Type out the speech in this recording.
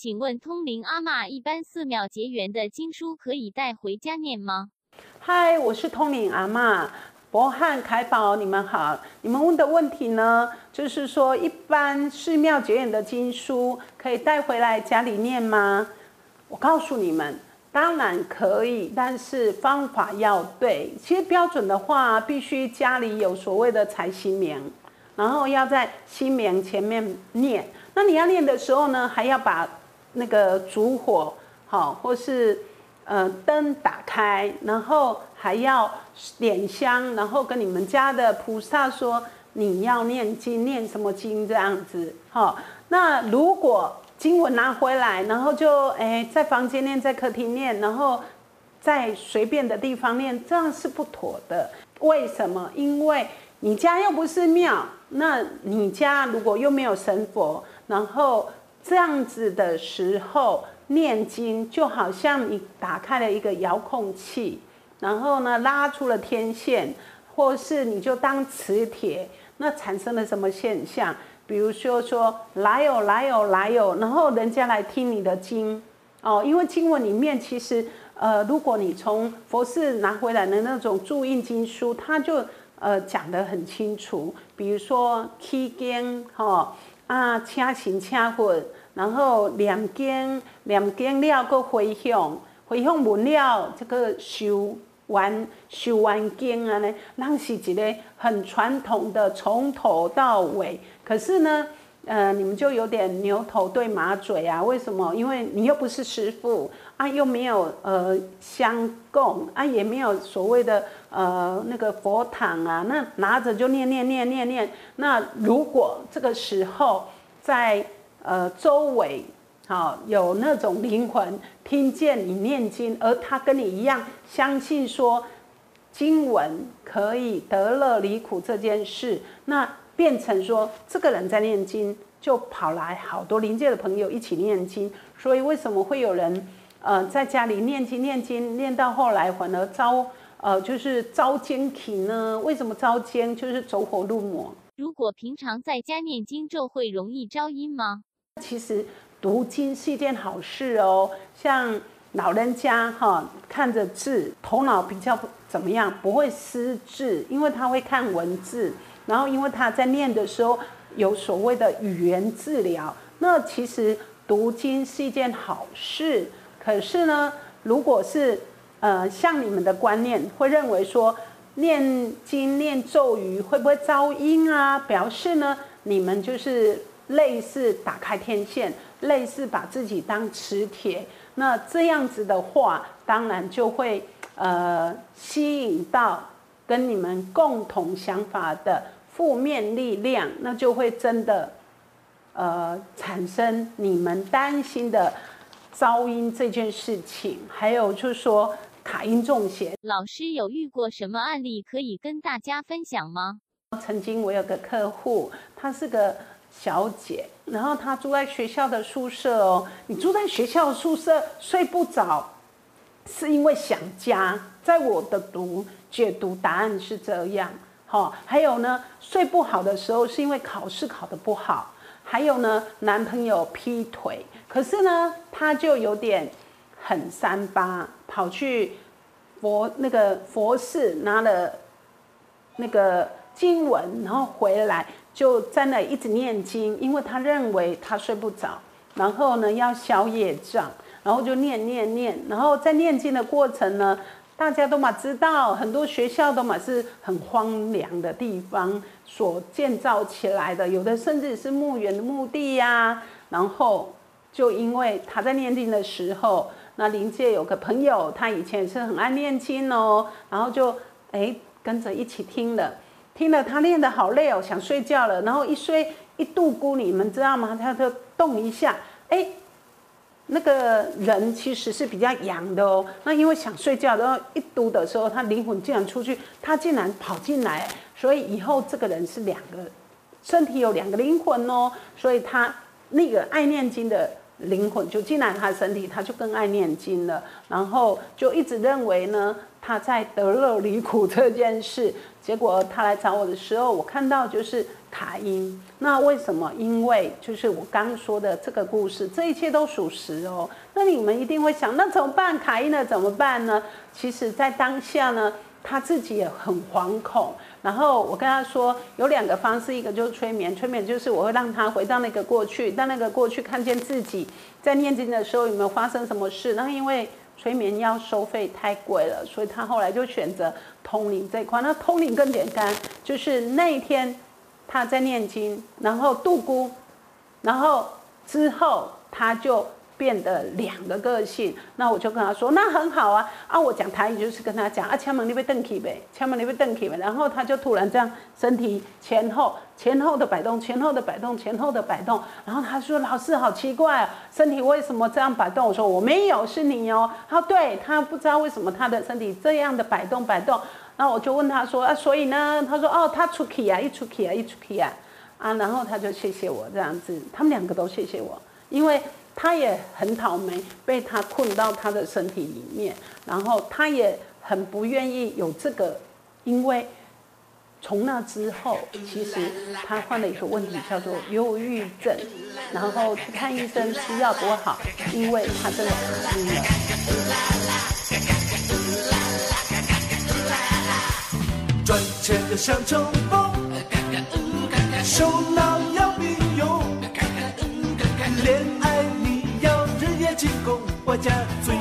请问通灵阿嬷，一般寺庙结缘的经书可以带回家念吗？嗨，我是通灵阿嬷，博汉、凯宝，你们好。你们问的问题呢，就是说一般寺庙结缘的经书可以带回来家里念吗？我告诉你们。当然可以，但是方法要对。其实标准的话，必须家里有所谓的财新棉，然后要在新棉前面念。那你要念的时候呢，还要把那个烛火好，或是呃灯打开，然后还要点香，然后跟你们家的菩萨说你要念经，念什么经这样子。好，那如果经文拿回来，然后就哎，在房间念，在客厅念，然后在随便的地方念，这样是不妥的。为什么？因为你家又不是庙，那你家如果又没有神佛，然后这样子的时候念经，就好像你打开了一个遥控器，然后呢拉出了天线，或是你就当磁铁，那产生了什么现象？比如说说来有来有来有，然后人家来听你的经哦，因为经文里面其实呃，如果你从佛寺拿回来的那种注印经书，它就呃讲得很清楚。比如说起经哈啊，请神请佛，然后念经念经了搁回向，回向完了这个修。完修完经啊呢，那是一个很传统的，从头到尾。可是呢，呃，你们就有点牛头对马嘴啊？为什么？因为你又不是师傅啊，又没有呃香供啊，也没有所谓的呃那个佛堂啊，那拿着就念念念念念。那如果这个时候在呃周围。好，有那种灵魂听见你念经，而他跟你一样相信说经文可以得乐离苦这件事，那变成说这个人在念经，就跑来好多灵界的朋友一起念经。所以为什么会有人呃在家里念经念经念到后来反而遭呃就是遭奸体呢？为什么遭奸？就是走火入魔。如果平常在家念经咒，会容易招阴吗？其实。读经是一件好事哦，像老人家哈，看着字，头脑比较怎么样，不会失智，因为他会看文字，然后因为他在念的时候有所谓的语言治疗，那其实读经是一件好事。可是呢，如果是呃像你们的观念，会认为说念经念咒语会不会噪音啊？表示呢，你们就是类似打开天线。类似把自己当磁铁，那这样子的话，当然就会呃吸引到跟你们共同想法的负面力量，那就会真的呃产生你们担心的噪音这件事情。还有就是说卡音中邪，老师有遇过什么案例可以跟大家分享吗？曾经我有个客户，她是个。小姐，然后她住在学校的宿舍哦。你住在学校宿舍睡不着，是因为想家。在我的读解读答案是这样，哈。还有呢，睡不好的时候是因为考试考得不好。还有呢，男朋友劈腿，可是呢，她就有点很三八，跑去佛那个佛寺拿了那个经文，然后回来。就在那一直念经，因为他认为他睡不着，然后呢要消业障，然后就念念念，然后在念经的过程呢，大家都嘛知道，很多学校都嘛是很荒凉的地方所建造起来的，有的甚至是墓园的墓地呀。然后就因为他在念经的时候，那临界有个朋友，他以前也是很爱念经哦，然后就哎跟着一起听了。听了他念得好累哦，想睡觉了。然后一睡一度咕，你们知道吗？他就动一下，哎，那个人其实是比较阳的哦。那因为想睡觉，然后一读的时候，他灵魂竟然出去，他竟然跑进来。所以以后这个人是两个身体有两个灵魂哦。所以他那个爱念经的灵魂就进来他身体，他就更爱念经了，然后就一直认为呢他在得乐离苦这件事。结果他来找我的时候，我看到就是卡因。那为什么？因为就是我刚说的这个故事，这一切都属实哦。那你们一定会想，那怎么办？卡因呢？怎么办呢？其实，在当下呢，他自己也很惶恐。然后我跟他说，有两个方式，一个就是催眠，催眠就是我会让他回到那个过去，但那个过去看见自己在念经的时候有没有发生什么事。那因为催眠要收费太贵了，所以他后来就选择通灵这一块。那通灵更简单，就是那一天他在念经，然后度孤，然后之后他就。变得两个个性，那我就跟他说，那很好啊啊！我讲台语就是跟他讲啊，敲门你被瞪起呗，敲门你被瞪起呗。然后他就突然这样身体前后前后的摆动，前后的摆动，前后的摆动。然后他说：“老师好奇怪啊，身体为什么这样摆动？”我说：“我没有，是你哦。”他说：“对他不知道为什么他的身体这样的摆动摆动。”然后我就问他说：“啊，所以呢？”他说：“哦，他出去啊，一出去啊，一出去啊，啊。”然后他就谢谢我这样子，他们两个都谢谢我，因为。他也很倒霉，被他困到他的身体里面，然后他也很不愿意有这个，因为从那之后，其实他患了一个问题，叫做忧郁症，然后去看医生，吃药多好，因为他真的卡晕了。赚钱的像冲锋，手脑要并用，恋我家最。